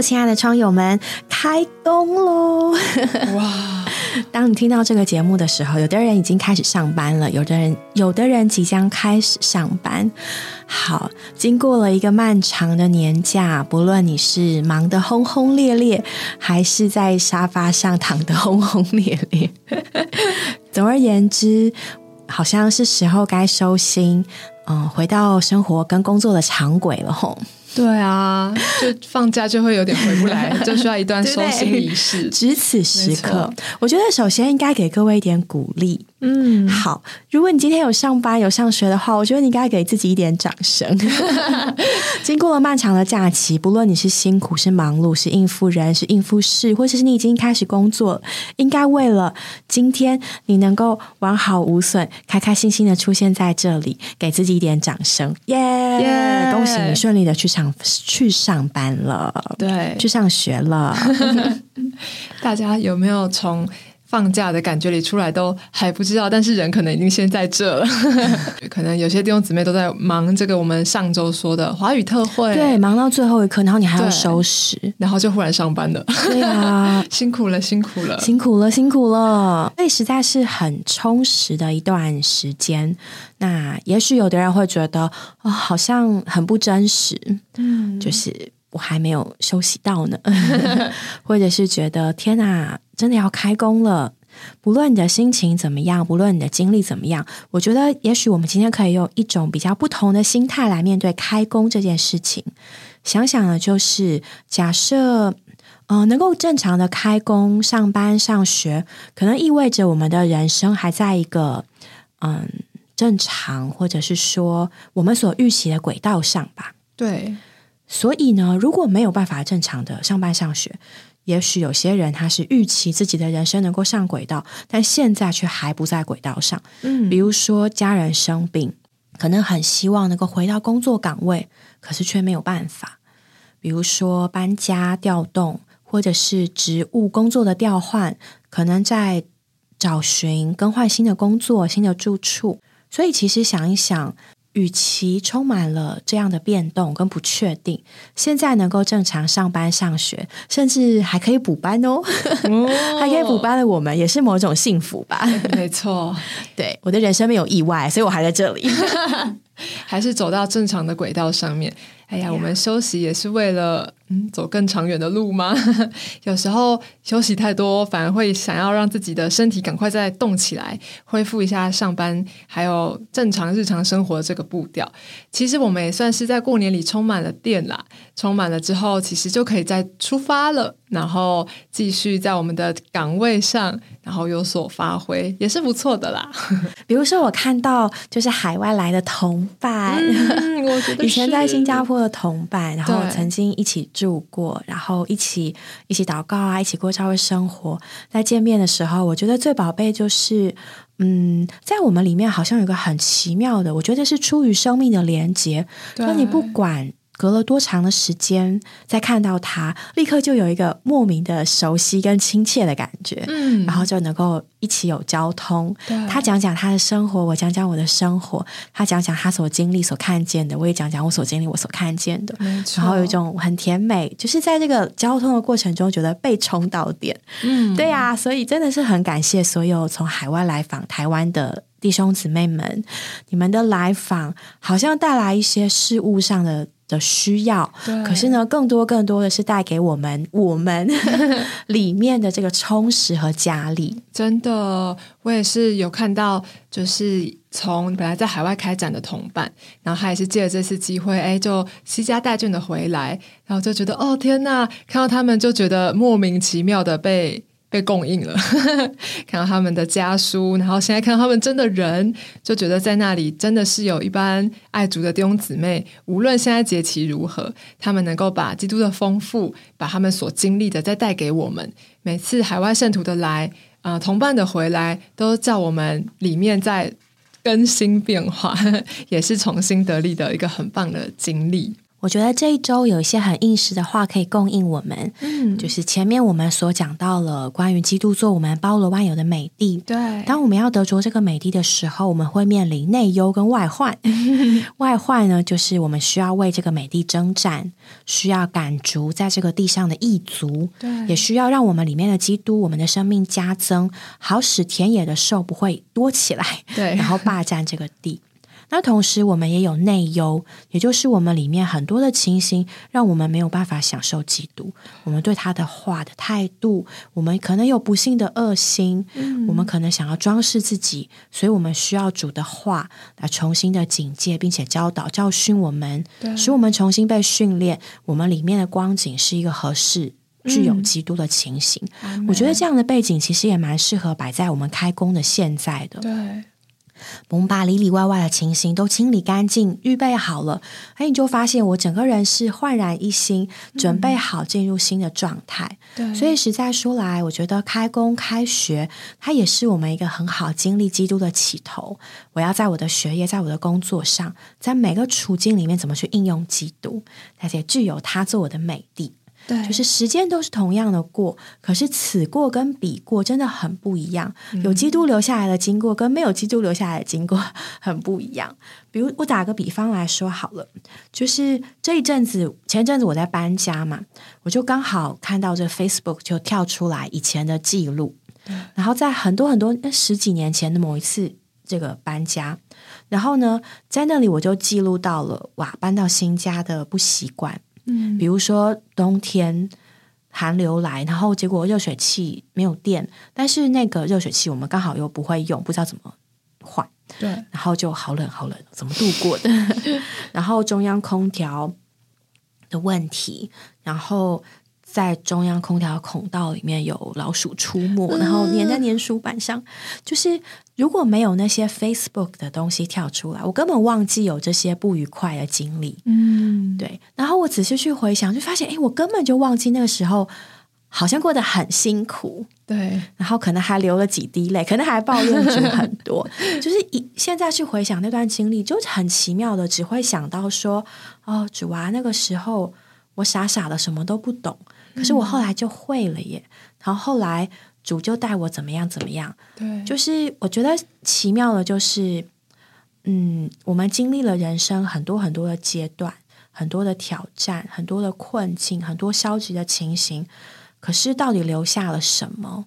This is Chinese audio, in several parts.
亲爱的窗友们，开工喽！哇！当你听到这个节目的时候，有的人已经开始上班了，有的人有的人即将开始上班。好，经过了一个漫长的年假，不论你是忙得轰轰烈烈，还是在沙发上躺得轰轰烈烈，总而言之，好像是时候该收心，嗯，回到生活跟工作的常轨了吼。对啊，就放假就会有点回不来，就需要一段收心仪式。值此时刻，我觉得首先应该给各位一点鼓励。嗯，好。如果你今天有上班有上学的话，我觉得你应该给自己一点掌声。经过了漫长的假期，不论你是辛苦、是忙碌、是应付人、是应付事，或者是你已经开始工作，应该为了今天你能够完好无损、开开心心的出现在这里，给自己一点掌声。耶！恭喜你顺利的去上去上班了，对，去上学了。大家有没有从？放假的感觉里出来都还不知道，但是人可能已经先在这了。可能有些弟兄姊妹都在忙这个我们上周说的华语特会，对，忙到最后一刻，然后你还要收拾，然后就忽然上班了。对啊，辛苦了，辛苦了，辛苦了，辛苦了。所以实在是很充实的一段时间。那也许有的人会觉得哦，好像很不真实。嗯，就是我还没有休息到呢，或者是觉得天哪。真的要开工了，不论你的心情怎么样，不论你的经历怎么样，我觉得也许我们今天可以用一种比较不同的心态来面对开工这件事情。想想呢，就是假设，呃，能够正常的开工、上班、上学，可能意味着我们的人生还在一个嗯正常，或者是说我们所预期的轨道上吧。对，所以呢，如果没有办法正常的上班、上学，也许有些人他是预期自己的人生能够上轨道，但现在却还不在轨道上。嗯，比如说家人生病，可能很希望能够回到工作岗位，可是却没有办法。比如说搬家调动，或者是职务工作的调换，可能在找寻更换新的工作、新的住处。所以其实想一想。与其充满了这样的变动跟不确定，现在能够正常上班上学，甚至还可以补班哦，还可以补班的我们也是某种幸福吧？没错，对，我的人生没有意外，所以我还在这里，还是走到正常的轨道上面。哎呀，我们休息也是为了嗯走更长远的路吗？有时候休息太多，反而会想要让自己的身体赶快再动起来，恢复一下上班还有正常日常生活这个步调。其实我们也算是在过年里充满了电啦，充满了之后，其实就可以再出发了，然后继续在我们的岗位上，然后有所发挥，也是不错的啦。比如说，我看到就是海外来的同伴，我觉得以前在新加坡。的同伴，然后曾经一起住过，然后一起一起祷告啊，一起过教会生活。在见面的时候，我觉得最宝贝就是，嗯，在我们里面好像有个很奇妙的，我觉得是出于生命的连接。那你不管。隔了多长的时间，再看到他，立刻就有一个莫名的熟悉跟亲切的感觉，嗯，然后就能够一起有交通。他讲讲他的生活，我讲讲我的生活，他讲讲他所经历、所看见的，我也讲讲我所经历、我所看见的。然后有一种很甜美，就是在这个交通的过程中，觉得被冲到点。嗯，对呀，所以真的是很感谢所有从海外来访台湾的弟兄姊妹们，你们的来访好像带来一些事物上的。的需要，可是呢，更多更多的是带给我们 我们 里面的这个充实和加力。真的，我也是有看到，就是从本来在海外开展的同伴，然后他也是借着这次机会，哎，就惜家带眷的回来，然后就觉得，哦天呐，看到他们就觉得莫名其妙的被。被供应了，看到他们的家书，然后现在看到他们真的人，就觉得在那里真的是有一般爱族的弟兄姊妹，无论现在节期如何，他们能够把基督的丰富，把他们所经历的再带给我们。每次海外圣徒的来，啊，同伴的回来，都叫我们里面在更新变化，也是重新得力的一个很棒的经历。我觉得这一周有一些很应时的话可以供应我们，嗯，就是前面我们所讲到了关于基督做我们包罗万有的美地。对，当我们要得着这个美地的时候，我们会面临内忧跟外患。外患呢，就是我们需要为这个美地征战，需要赶逐在这个地上的异族，对，也需要让我们里面的基督，我们的生命加增，好使田野的兽不会多起来，对，然后霸占这个地。那同时，我们也有内忧，也就是我们里面很多的情形，让我们没有办法享受基督。我们对他的话的态度，我们可能有不幸的恶心，嗯我们可能想要装饰自己，所以我们需要主的话来重新的警戒，并且教导、教训我们，使我们重新被训练。我们里面的光景是一个合适。具有基督的情形，我觉得这样的背景其实也蛮适合摆在我们开工的现在的。对，我们把里里外外的情形都清理干净，预备好了，哎，你就发现我整个人是焕然一新，准备好进入新的状态。对，所以实在说来，我觉得开工开学，它也是我们一个很好经历基督的起头。我要在我的学业，在我的工作上，在每个处境里面怎么去应用基督，而且具有它做我的美地。对，就是时间都是同样的过，可是此过跟彼过真的很不一样。有基督留下来的经过，跟没有基督留下来的经过很不一样。比如我打个比方来说好了，就是这一阵子，前一阵子我在搬家嘛，我就刚好看到这 Facebook 就跳出来以前的记录，然后在很多很多呃十几年前的某一次这个搬家，然后呢，在那里我就记录到了哇，搬到新家的不习惯。嗯，比如说冬天寒流来，然后结果热水器没有电，但是那个热水器我们刚好又不会用，不知道怎么换，对，然后就好冷好冷，怎么度过的？然后中央空调的问题，然后在中央空调孔道里面有老鼠出没，然后粘在粘鼠板上。就是如果没有那些 Facebook 的东西跳出来，我根本忘记有这些不愉快的经历。嗯，对，然后我仔细去回想，就发现，哎，我根本就忘记那个时候好像过得很辛苦，对，然后可能还流了几滴泪，可能还抱怨主很多。就是一现在去回想那段经历，就很奇妙的，只会想到说，哦，主啊，那个时候我傻傻的什么都不懂，可是我后来就会了耶。然后后来主就带我怎么样怎么样，对，就是我觉得奇妙的，就是嗯，我们经历了人生很多很多的阶段，很多的挑战，很多的困境，很多消极的情形。可是到底留下了什么？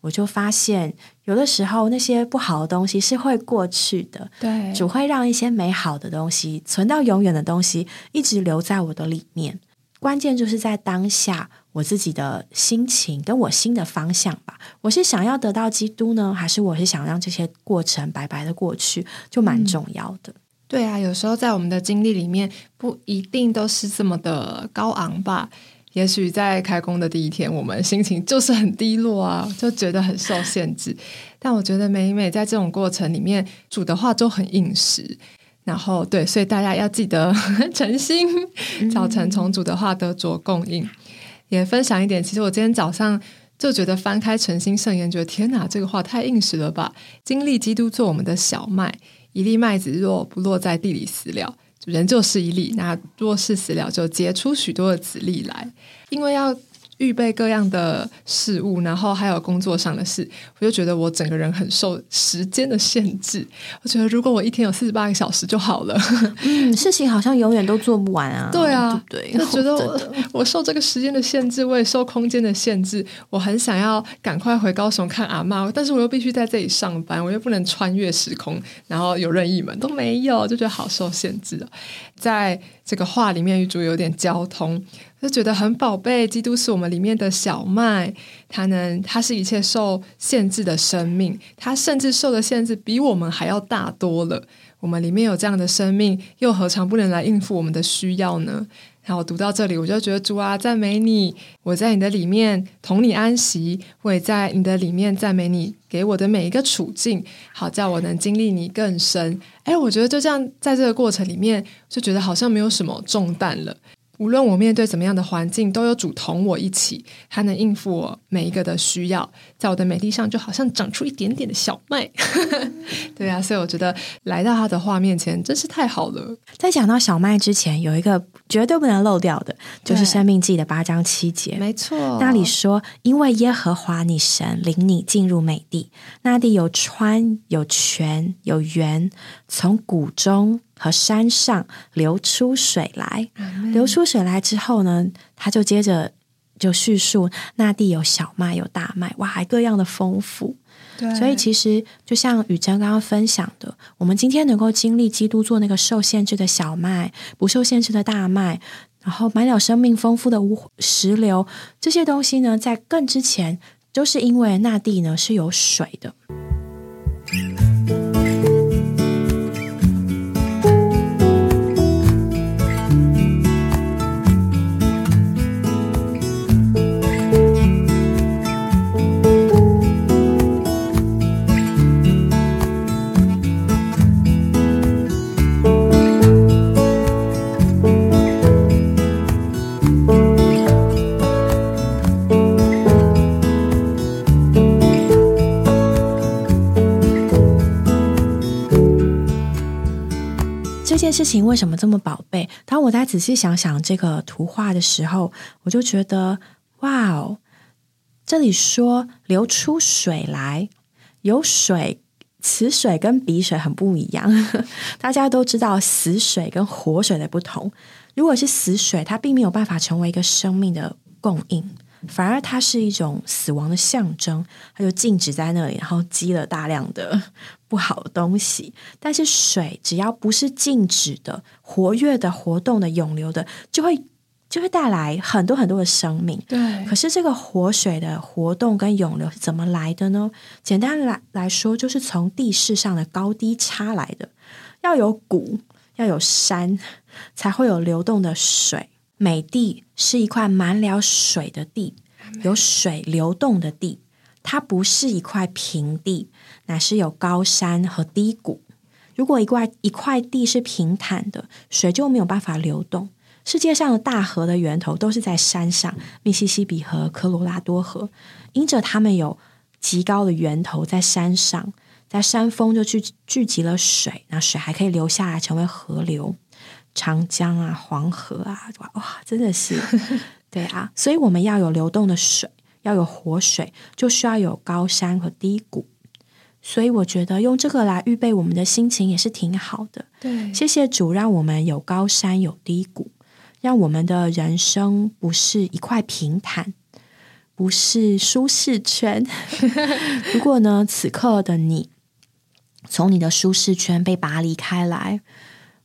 我就发现，有的时候那些不好的东西是会过去的，对，只会让一些美好的东西存到永远的东西一直留在我的里面。关键就是在当下我自己的心情跟我新的方向吧。我是想要得到基督呢，还是我是想让这些过程白白的过去，就蛮重要的。对啊，有时候在我们的经历里面，不一定都是这么的高昂吧。也许在开工的第一天，我们心情就是很低落啊，就觉得很受限制。但我觉得每每在这种过程里面，主的话都很应时。然后对，所以大家要记得 诚心，早晨从主的话得着供应。也分享一点，其实我今天早上就觉得翻开诚心圣言，觉得天哪，这个话太应实了吧！经历基督做我们的小麦，一粒麦子若不落在地里死了，人就是一粒；那若是死了，就结出许多的子粒来。因为要预备各样的事物，然后还有工作上的事，我就觉得我整个人很受时间的限制。我觉得如果我一天有四十八个小时就好了。嗯，事情好像永远都做不完啊。对啊，对就觉得我 我受这个时间的限制，我也受空间的限制。我很想要赶快回高雄看阿妈，但是我又必须在这里上班，我又不能穿越时空，然后有任意门都没有，就觉得好受限制哦。在这个话里面，与主有点交通，就觉得很宝贝。基督是我们里面的小麦，它呢，它是一切受限制的生命，它甚至受的限制比我们还要大多了。我们里面有这样的生命，又何尝不能来应付我们的需要呢？然后我读到这里，我就觉得主啊，赞美你！我在你的里面同你安息，我也在你的里面赞美你，给我的每一个处境，好叫我能经历你更深。哎，我觉得就这样，在这个过程里面，就觉得好像没有什么重担了。无论我面对怎么样的环境，都有主同我一起，他能应付我每一个的需要，在我的美地上就好像长出一点点的小麦。对啊，所以我觉得来到他的画面前真是太好了。在讲到小麦之前，有一个绝对不能漏掉的，就是《生命记》的八章七节，没错。那里说：“因为耶和华你神领你进入美地，那地有川、有泉、有源，从谷中。”和山上流出水来，流出水来之后呢，他就接着就叙述那地有小麦有大麦，哇，还各样的丰富。所以其实就像雨珍刚刚分享的，我们今天能够经历基督做那个受限制的小麦，不受限制的大麦，然后满了生命丰富的无石榴，这些东西呢，在更之前，都是因为那地呢是有水的。事情为什么这么宝贝？当我在仔细想想这个图画的时候，我就觉得，哇哦！这里说流出水来，有水，此水跟彼水很不一样。大家都知道死水跟活水的不同。如果是死水，它并没有办法成为一个生命的供应。反而它是一种死亡的象征，它就静止在那里，然后积了大量的不好的东西。但是水只要不是静止的、活跃的、活动的、涌流的，就会就会带来很多很多的生命。对。可是这个活水的活动跟涌流是怎么来的呢？简单来来说，就是从地势上的高低差来的。要有谷，要有山，才会有流动的水。美地是一块满了水的地，有水流动的地。它不是一块平地，乃是有高山和低谷。如果一块一块地是平坦的，水就没有办法流动。世界上的大河的源头都是在山上，密西西比河、科罗拉多河，因着它们有极高的源头在山上，在山峰就聚聚集了水，那水还可以流下来成为河流。长江啊，黄河啊，哇，真的是，对啊，所以我们要有流动的水，要有活水，就需要有高山和低谷。所以我觉得用这个来预备我们的心情也是挺好的。对，谢谢主，让我们有高山有低谷，让我们的人生不是一块平坦，不是舒适圈。如果呢，此刻的你从你的舒适圈被拔离开来。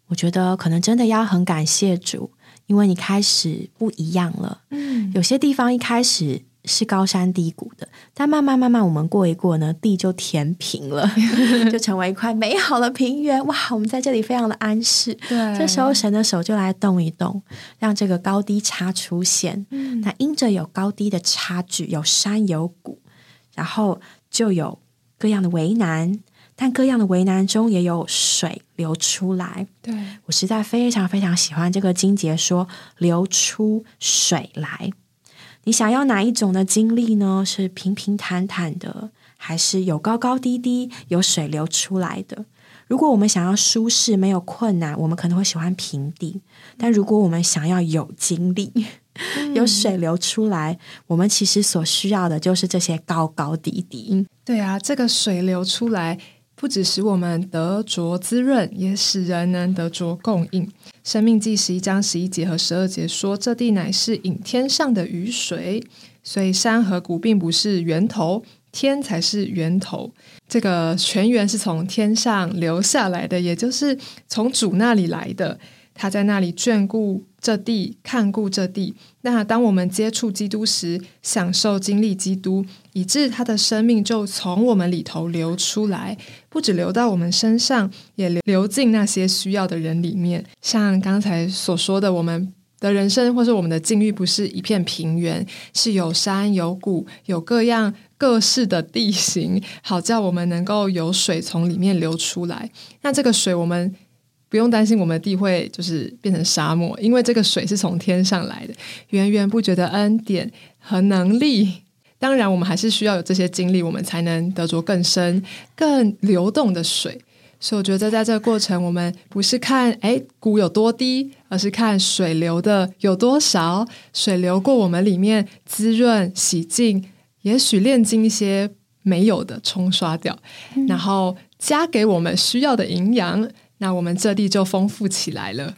我觉得可能真的要很感谢主，因为你开始不一样了。嗯，有些地方一开始是高山低谷的，但慢慢慢慢我们过一过呢，地就填平了，就成为一块美好的平原。哇，我们在这里非常的安适。对，这时候神的手就来动一动，让这个高低差出现。嗯，那因着有高低的差距，有山有谷，然后就有各样的为难。但各样的为难中也有水流出来。对我实在非常非常喜欢这个金节说流出水来。你想要哪一种的经历呢？是平平坦坦的，还是有高高低低、有水流出来的？如果我们想要舒适、没有困难，我们可能会喜欢平地；但如果我们想要有经历、有水流出来，我们其实所需要的就是这些高高低低。对啊，这个水流出来。不只使我们得着滋润，也使人能得着供应。生命记十一章十一节和十二节说：“这地乃是引天上的雨水，所以山和谷并不是源头，天才是源头。这个泉源是从天上流下来的，也就是从主那里来的。他在那里眷顾。”这地看顾这地，那当我们接触基督时，享受经历基督，以致他的生命就从我们里头流出来，不止流到我们身上，也流流进那些需要的人里面。像刚才所说的，我们的人生或是我们的境遇，不是一片平原，是有山有谷，有各样各式的地形，好叫我们能够有水从里面流出来。那这个水，我们。不用担心我们的地会就是变成沙漠，因为这个水是从天上来的，源源不绝的恩典和能力。当然，我们还是需要有这些经历，我们才能得着更深、更流动的水。所以，我觉得在这个过程，我们不是看哎谷有多低，而是看水流的有多少，水流过我们里面滋润、洗净，也许炼金一些没有的冲刷掉，然后加给我们需要的营养。那我们这地就丰富起来了。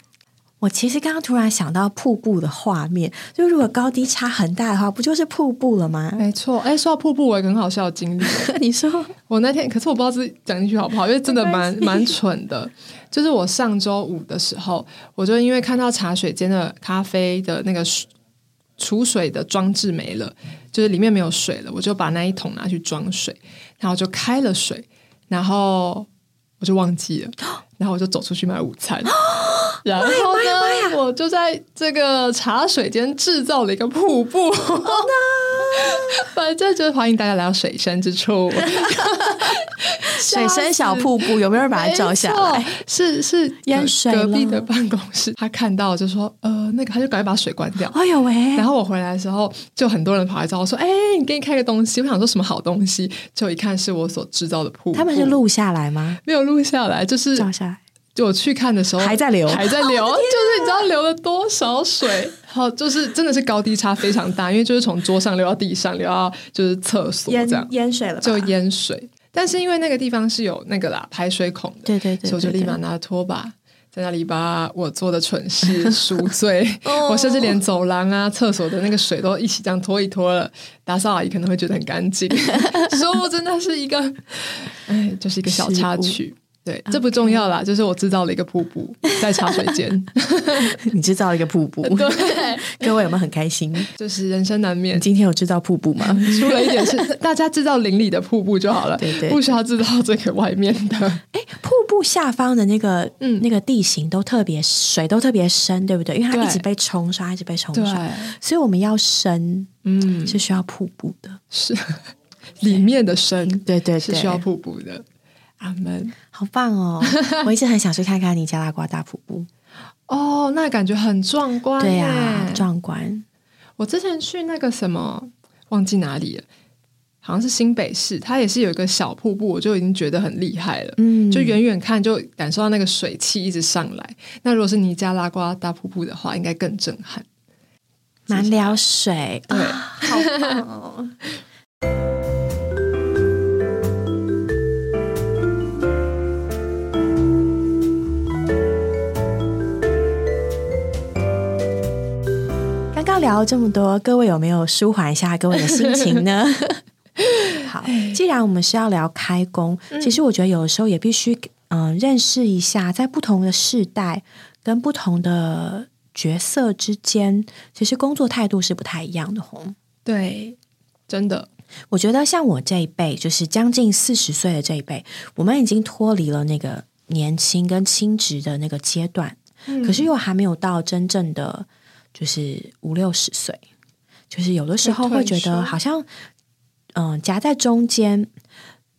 我其实刚刚突然想到瀑布的画面，就如果高低差很大的话，不就是瀑布了吗？没错，哎，说到瀑布，我有个很好笑的经历。你说 我那天，可是我不知道自己讲进去好不好，因为真的蛮蛮蠢的。就是我上周五的时候，我就因为看到茶水间的咖啡的那个储水的装置没了，就是里面没有水了，我就把那一桶拿去装水，然后就开了水，然后我就忘记了。然后我就走出去买午餐，然后呢，我就在这个茶水间制造了一个瀑布。反正就是欢迎大家来到水深之处，水深小瀑布，有没有人把它照下来？是是淹水隔壁的办公室，他看到就说：“呃，那个，他就赶快把水关掉。”哎呦喂！然后我回来的时候，就很多人跑来找我说：“哎，你给你看个东西。”我想说什么好东西，就一看是我所制造的瀑布。他们是录下来吗？没有录下来，就是照下来。就我去看的时候，还在流，还在流，就是你知道流了多少水？好，就是真的是高低差非常大，因为就是从桌上流到地上，流到就是厕所这样淹水了，就淹水。但是因为那个地方是有那个啦排水孔的，对对对，所以我就立马拿拖把在那里把我做的蠢事赎罪。我甚至连走廊啊、厕所的那个水都一起这样拖一拖了。打扫阿姨可能会觉得很干净，说我真的是一个，哎，就是一个小插曲。对，这不重要啦，就是我制造了一个瀑布在茶水间，你制造了一个瀑布，对，各位有没有很开心？就是人生难免，今天有制造瀑布吗？出了一点事大家制造邻里的瀑布就好了，对对，不需要制造这个外面的。哎，瀑布下方的那个嗯那个地形都特别水都特别深，对不对？因为它一直被冲刷，一直被冲刷，所以我们要深，嗯，是需要瀑布的，是里面的深，对对，是需要瀑布的。阿门，好棒哦！我一直很想去看看尼加拉瓜大瀑布。哦，那感觉很壮观，对呀，壮观。我之前去那个什么，忘记哪里了，好像是新北市，它也是有一个小瀑布，我就已经觉得很厉害了。嗯，就远远看就感受到那个水汽一直上来。那如果是尼加拉瓜大瀑布的话，应该更震撼。满了水，对，好棒哦。聊这么多，各位有没有舒缓一下各位的心情呢？好，既然我们是要聊开工，其实我觉得有的时候也必须嗯认识一下，在不同的世代跟不同的角色之间，其实工作态度是不太一样的。红对，真的，我觉得像我这一辈，就是将近四十岁的这一辈，我们已经脱离了那个年轻跟轻职的那个阶段，可是又还没有到真正的。就是五六十岁，就是有的时候会觉得好像，嗯，夹在中间，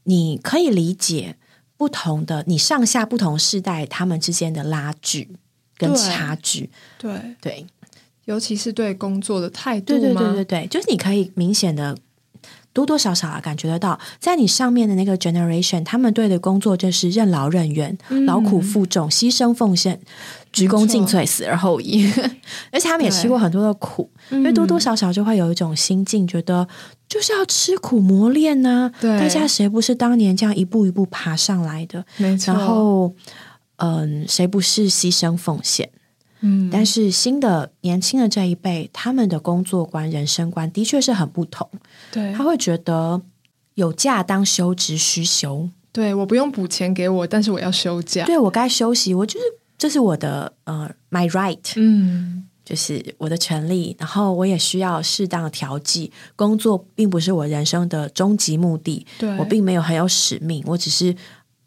你可以理解不同的你上下不同世代他们之间的拉锯跟差距，对。对，尤其是对工作的态度，对对对对对，就是你可以明显的多多少少啊感觉得到，在你上面的那个 generation，他们对的工作就是任劳任怨、劳苦负重、牺牲奉献。鞠躬尽瘁，死而后已。而且他们也吃过很多的苦，因为多多少少就会有一种心境，觉得就是要吃苦磨练呢。对，大家谁不是当年这样一步一步爬上来的？没错。然后，嗯，谁不是牺牲奉献？嗯。但是新的年轻的这一辈，他们的工作观、人生观的确是很不同。对，他会觉得有假当休，职需休。对我不用补钱给我，但是我要休假。对我该休息，我就是。这是我的呃，my right，嗯，就是我的权利。然后我也需要适当的调剂。工作并不是我人生的终极目的，对我并没有很有使命。我只是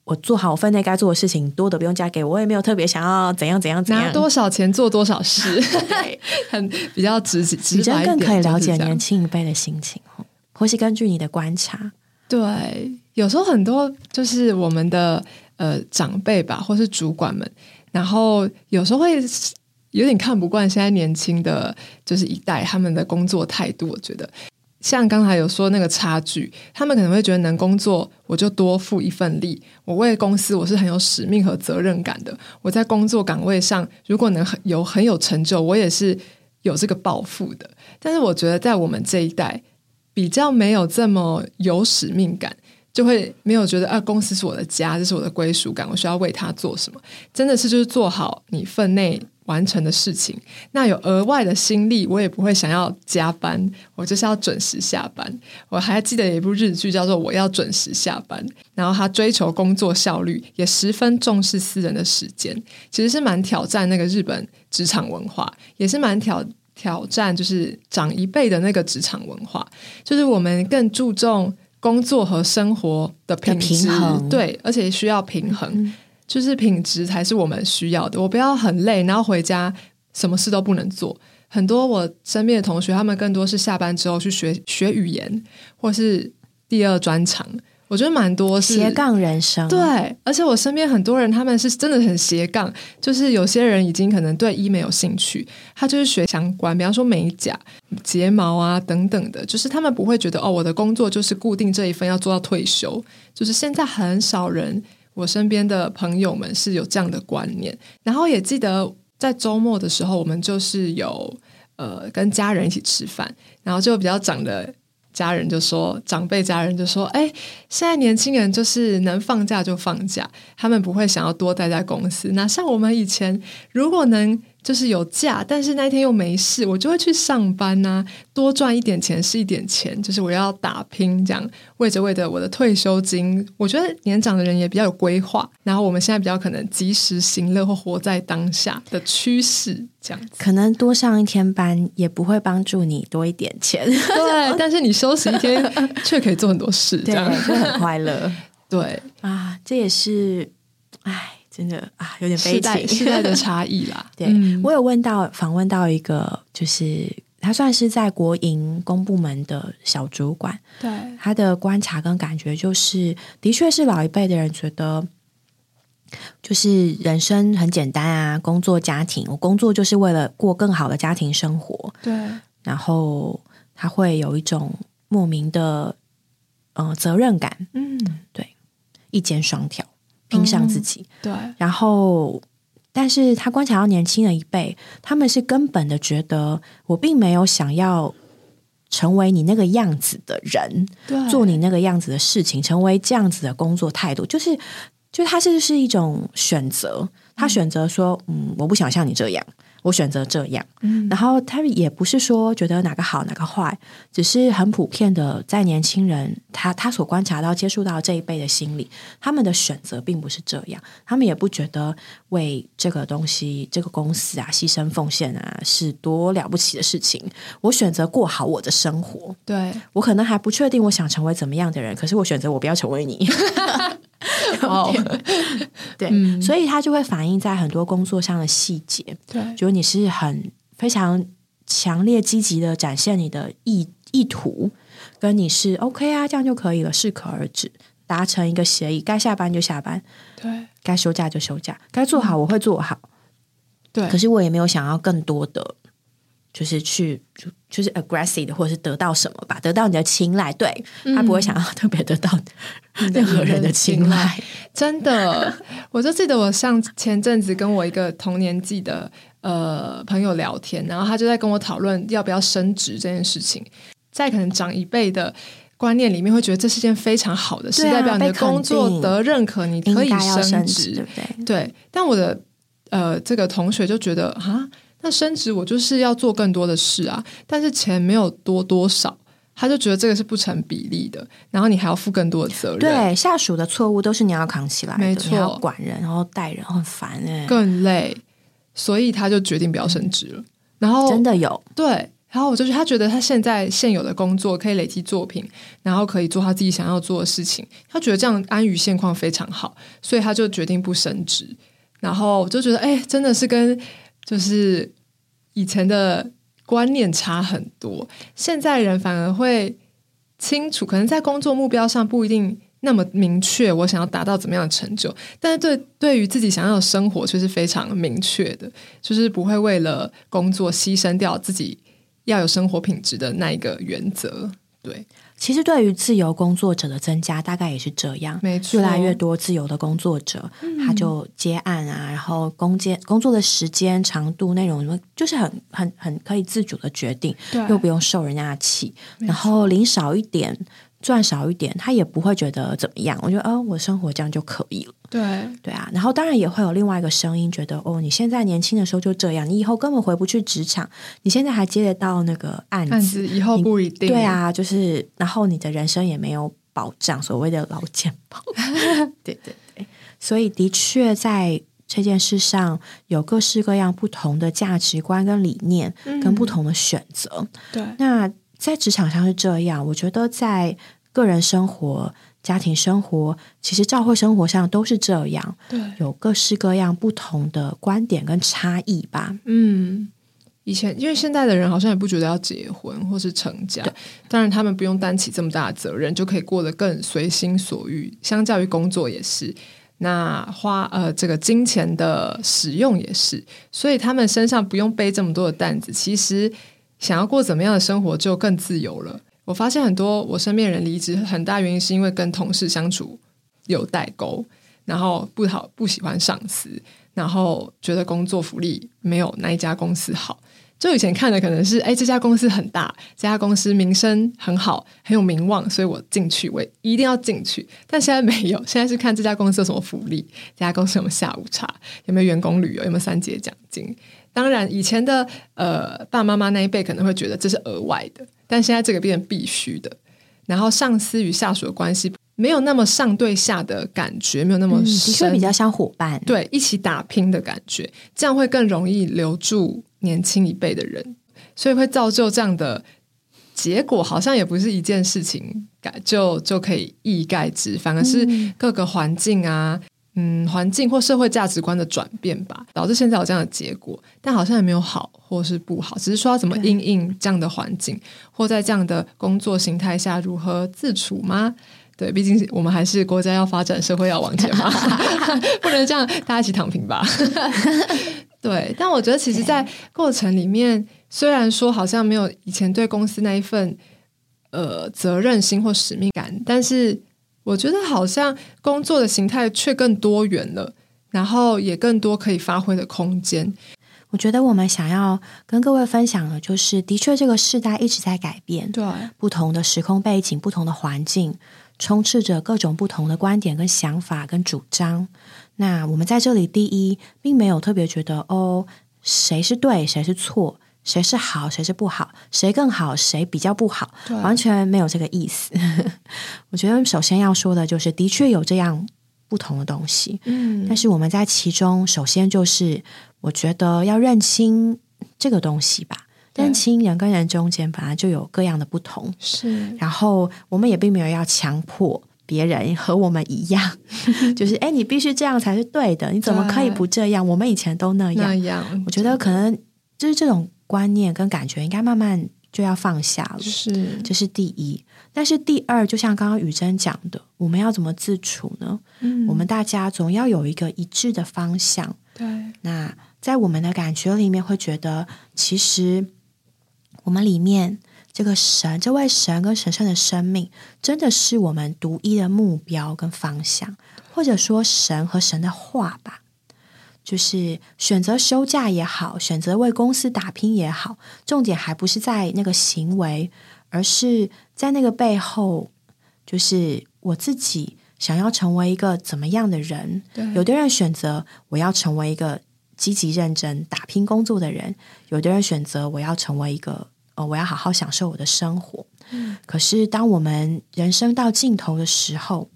我做好我分内该做的事情，多的不用加给我，我也没有特别想要怎样怎样怎样。拿多少钱做多少事，很比较直直你真更可以了解年轻一辈的心情，或是根据你的观察，对，有时候很多就是我们的呃长辈吧，或是主管们。然后有时候会有点看不惯现在年轻的就是一代他们的工作态度，我觉得。像刚才有说那个差距，他们可能会觉得能工作我就多付一份力，我为公司我是很有使命和责任感的。我在工作岗位上如果能很有很有成就，我也是有这个抱负的。但是我觉得在我们这一代比较没有这么有使命感，就会没有觉得啊公司是我的家，这是我的归属感，我需要为他做什么？真的是就是做好你分内。完成的事情，那有额外的心力，我也不会想要加班，我就是要准时下班。我还记得有一部日剧叫做《我要准时下班》，然后他追求工作效率，也十分重视私人的时间，其实是蛮挑战那个日本职场文化，也是蛮挑挑战，就是长一辈的那个职场文化，就是我们更注重工作和生活的平衡，对，而且需要平衡。就是品质才是我们需要的。我不要很累，然后回家什么事都不能做。很多我身边的同学，他们更多是下班之后去学学语言，或是第二专长。我觉得蛮多是斜杠人生。对，而且我身边很多人，他们是真的很斜杠。就是有些人已经可能对医美有兴趣，他就是学相关，比方说美甲、睫毛啊等等的。就是他们不会觉得哦，我的工作就是固定这一份，要做到退休。就是现在很少人。我身边的朋友们是有这样的观念，然后也记得在周末的时候，我们就是有呃跟家人一起吃饭，然后就比较长的家人就说，长辈家人就说，哎，现在年轻人就是能放假就放假，他们不会想要多待在公司。那像我们以前，如果能。就是有假，但是那一天又没事，我就会去上班呐，多赚一点钱是一点钱，就是我要打拼，这样为着为着我的退休金。我觉得年长的人也比较有规划，然后我们现在比较可能及时行乐或活在当下的趋势，这样子。可能多上一天班也不会帮助你多一点钱，对，但是你休息一天却可以做很多事，这样 就很快乐。对啊，这也是，唉。真的啊，有点悲情，时代的差异啦。对我有问到访问到一个，就是他算是在国营公部门的小主管，对他的观察跟感觉，就是的确是老一辈的人觉得，就是人生很简单啊，工作家庭，我工作就是为了过更好的家庭生活。对，然后他会有一种莫名的呃责任感。嗯，对，一肩双挑。拼上自己，对，然后，但是他观察到年轻的一辈，他们是根本的觉得，我并没有想要成为你那个样子的人，做你那个样子的事情，成为这样子的工作态度，就是，就他是是一种选择，他选择说，嗯，我不想像你这样。我选择这样，然后他也不是说觉得哪个好哪个坏，只是很普遍的，在年轻人他他所观察到、接触到这一辈的心理，他们的选择并不是这样，他们也不觉得为这个东西、这个公司啊牺牲奉献啊是多了不起的事情。我选择过好我的生活，对。我可能还不确定我想成为怎么样的人，可是我选择我不要成为你。哦，对，所以他就会反映在很多工作上的细节。对，就是你是很非常强烈、积极的展现你的意意图，跟你是 OK 啊，这样就可以了，适可而止，达成一个协议，该下班就下班，对，该休假就休假，该做好我会做好，对。可是我也没有想要更多的。就是去就就是 aggressive 的，或者是得到什么吧，得到你的青睐。对他不会想要特别得到 任何人的青睐。真的，我就记得我上前阵子跟我一个同年纪的呃朋友聊天，然后他就在跟我讨论要不要升职这件事情。在可能长一辈的观念里面，会觉得这是件非常好的事，代表你的工作得认可，你可以升职，对不对？对。但我的呃这个同学就觉得啊。那升职我就是要做更多的事啊，但是钱没有多多少，他就觉得这个是不成比例的。然后你还要负更多的责任，对下属的错误都是你要扛起来，没错，管人然后带人很烦哎，更累，所以他就决定不要升职了。然后真的有对，然后我就是他觉得他现在现有的工作可以累积作品，然后可以做他自己想要做的事情，他觉得这样安于现况非常好，所以他就决定不升职。然后我就觉得，哎，真的是跟。就是以前的观念差很多，现在人反而会清楚，可能在工作目标上不一定那么明确，我想要达到怎么样的成就，但是对对于自己想要的生活却是非常明确的，就是不会为了工作牺牲掉自己要有生活品质的那一个原则。对，其实对于自由工作者的增加，大概也是这样，没错，越来越多自由的工作者，他就接案啊，然后工间工作的时间长度、内容，就是很很很可以自主的决定，又不用受人家的气，然后领少一点。赚少一点，他也不会觉得怎么样。我觉得，哦，我生活这样就可以了。对对啊，然后当然也会有另外一个声音，觉得哦，你现在年轻的时候就这样，你以后根本回不去职场。你现在还接得到那个案子，以后不一定。对啊，就是，然后你的人生也没有保障，所谓的老健保。对对对，所以的确在这件事上有各式各样不同的价值观跟理念，跟不同的选择。对，那。在职场上是这样，我觉得在个人生活、家庭生活，其实教会生活上都是这样，对，有各式各样不同的观点跟差异吧。嗯，以前因为现在的人好像也不觉得要结婚或是成家，当然他们不用担起这么大的责任，就可以过得更随心所欲。相较于工作也是，那花呃这个金钱的使用也是，所以他们身上不用背这么多的担子。其实。想要过怎么样的生活就更自由了。我发现很多我身边人离职，很大原因是因为跟同事相处有代沟，然后不好不喜欢上司，然后觉得工作福利没有那一家公司好。就以前看的可能是，哎，这家公司很大，这家公司名声很好，很有名望，所以我进去，我一定要进去。但现在没有，现在是看这家公司有什么福利，这家公司有没有下午茶，有没有员工旅游，有没有三节奖金。当然，以前的呃爸爸妈妈那一辈可能会觉得这是额外的，但现在这个变成必须的。然后上司与下属的关系没有那么上对下的感觉，没有那么深，比较像伙伴，对，一起打拼的感觉，这样会更容易留住年轻一辈的人，所以会造就这样的结果。好像也不是一件事情改就就可以一以概之，反而是各个环境啊。嗯，环境或社会价值观的转变吧，导致现在有这样的结果，但好像也没有好或是不好，只是说要怎么应应这样的环境，或在这样的工作形态下如何自处吗？对，毕竟我们还是国家要发展，社会要往前嘛，不能这样大家一起躺平吧？对，但我觉得其实，在过程里面，虽然说好像没有以前对公司那一份呃责任心或使命感，但是。我觉得好像工作的形态却更多元了，然后也更多可以发挥的空间。我觉得我们想要跟各位分享的，就是的确这个时代一直在改变，对不同的时空背景、不同的环境，充斥着各种不同的观点、跟想法、跟主张。那我们在这里，第一，并没有特别觉得哦，谁是对，谁是错。谁是好，谁是不好，谁更好，谁比较不好，完全没有这个意思。我觉得首先要说的就是，的确有这样不同的东西。嗯，但是我们在其中，首先就是我觉得要认清这个东西吧，认清人跟人中间本来就有各样的不同。是，然后我们也并没有要强迫别人和我们一样，就是哎，你必须这样才是对的，你怎么可以不这样？我们以前都那样。那样，我觉得可能就是这种。观念跟感觉应该慢慢就要放下了，是，这是第一。但是第二，就像刚刚雨珍讲的，我们要怎么自处呢？嗯，我们大家总要有一个一致的方向。对，那在我们的感觉里面，会觉得其实我们里面这个神，这位神跟神圣的生命，真的是我们独一的目标跟方向，或者说神和神的话吧。就是选择休假也好，选择为公司打拼也好，重点还不是在那个行为，而是在那个背后，就是我自己想要成为一个怎么样的人。有的人选择我要成为一个积极认真打拼工作的人，有的人选择我要成为一个呃，我要好好享受我的生活。嗯，可是当我们人生到尽头的时候，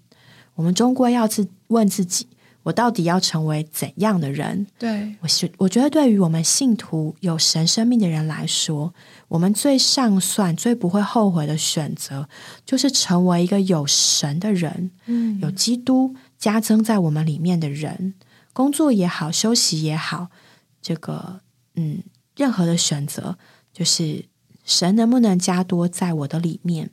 我们终归要自问自己。我到底要成为怎样的人？对我是我觉得，对于我们信徒有神生命的人来说，我们最上算、最不会后悔的选择，就是成为一个有神的人，嗯，有基督加增在我们里面的人。工作也好，休息也好，这个嗯，任何的选择，就是神能不能加多在我的里面，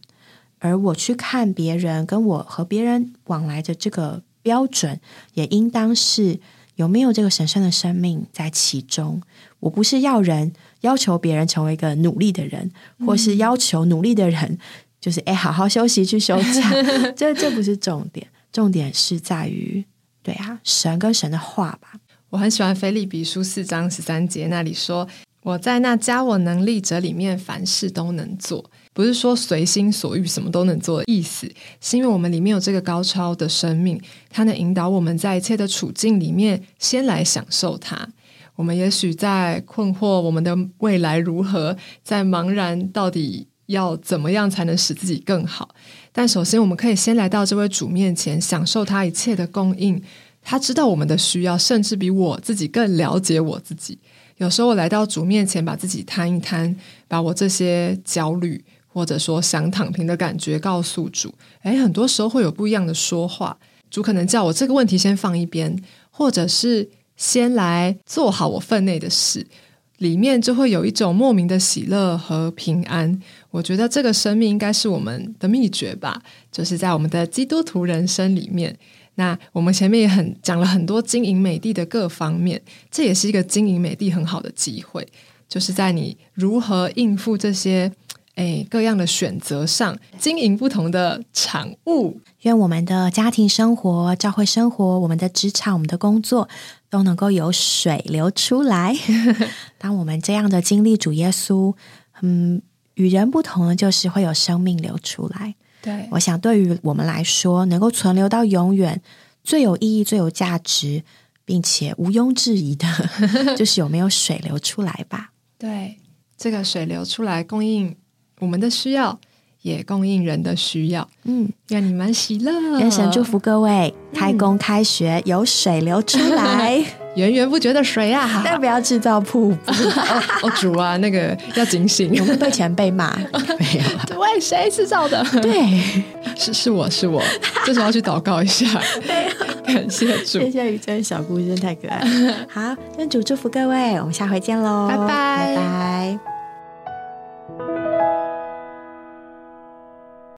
而我去看别人，跟我和别人往来的这个标准，也应当是有没有这个神圣的生命在其中。我不是要人要求别人成为一个努力的人，或是要求努力的人就是哎好好休息去休假，这这不是重点，重点是在于对啊，神跟神的话吧。我很喜欢菲利比书四章十三节那里说：“我在那加我能力者里面，凡事都能做。”不是说随心所欲什么都能做的意思，是因为我们里面有这个高超的生命，它能引导我们在一切的处境里面先来享受它。我们也许在困惑我们的未来如何，在茫然到底要怎么样才能使自己更好。但首先，我们可以先来到这位主面前，享受他一切的供应。他知道我们的需要，甚至比我自己更了解我自己。有时候，我来到主面前，把自己摊一摊，把我这些焦虑。或者说想躺平的感觉，告诉主，诶，很多时候会有不一样的说话。主可能叫我这个问题先放一边，或者是先来做好我分内的事，里面就会有一种莫名的喜乐和平安。我觉得这个生命应该是我们的秘诀吧，就是在我们的基督徒人生里面。那我们前面也很讲了很多经营美地的各方面，这也是一个经营美地很好的机会，就是在你如何应付这些。哎，各样的选择上，经营不同的产物，愿我们的家庭生活、教会生活、我们的职场、我们的工作，都能够有水流出来。当我们这样的经历主耶稣，嗯，与人不同的就是会有生命流出来。对，我想对于我们来说，能够存留到永远，最有意义、最有价值，并且毋庸置疑的，就是有没有水流出来吧？对，这个水流出来供应。我们的需要也供应人的需要，嗯，愿你们喜乐，愿神祝福各位开工开学有水流出来，源源不绝的水啊！但不要制造瀑布 哦，主啊，那个要警醒，我们被前辈骂，没有，对，谁制造的？对，是是我是我，这时候要去祷告一下，感谢主，谢谢雨珍小姑真太可爱，好，愿主祝福各位，我们下回见喽，拜拜。拜拜。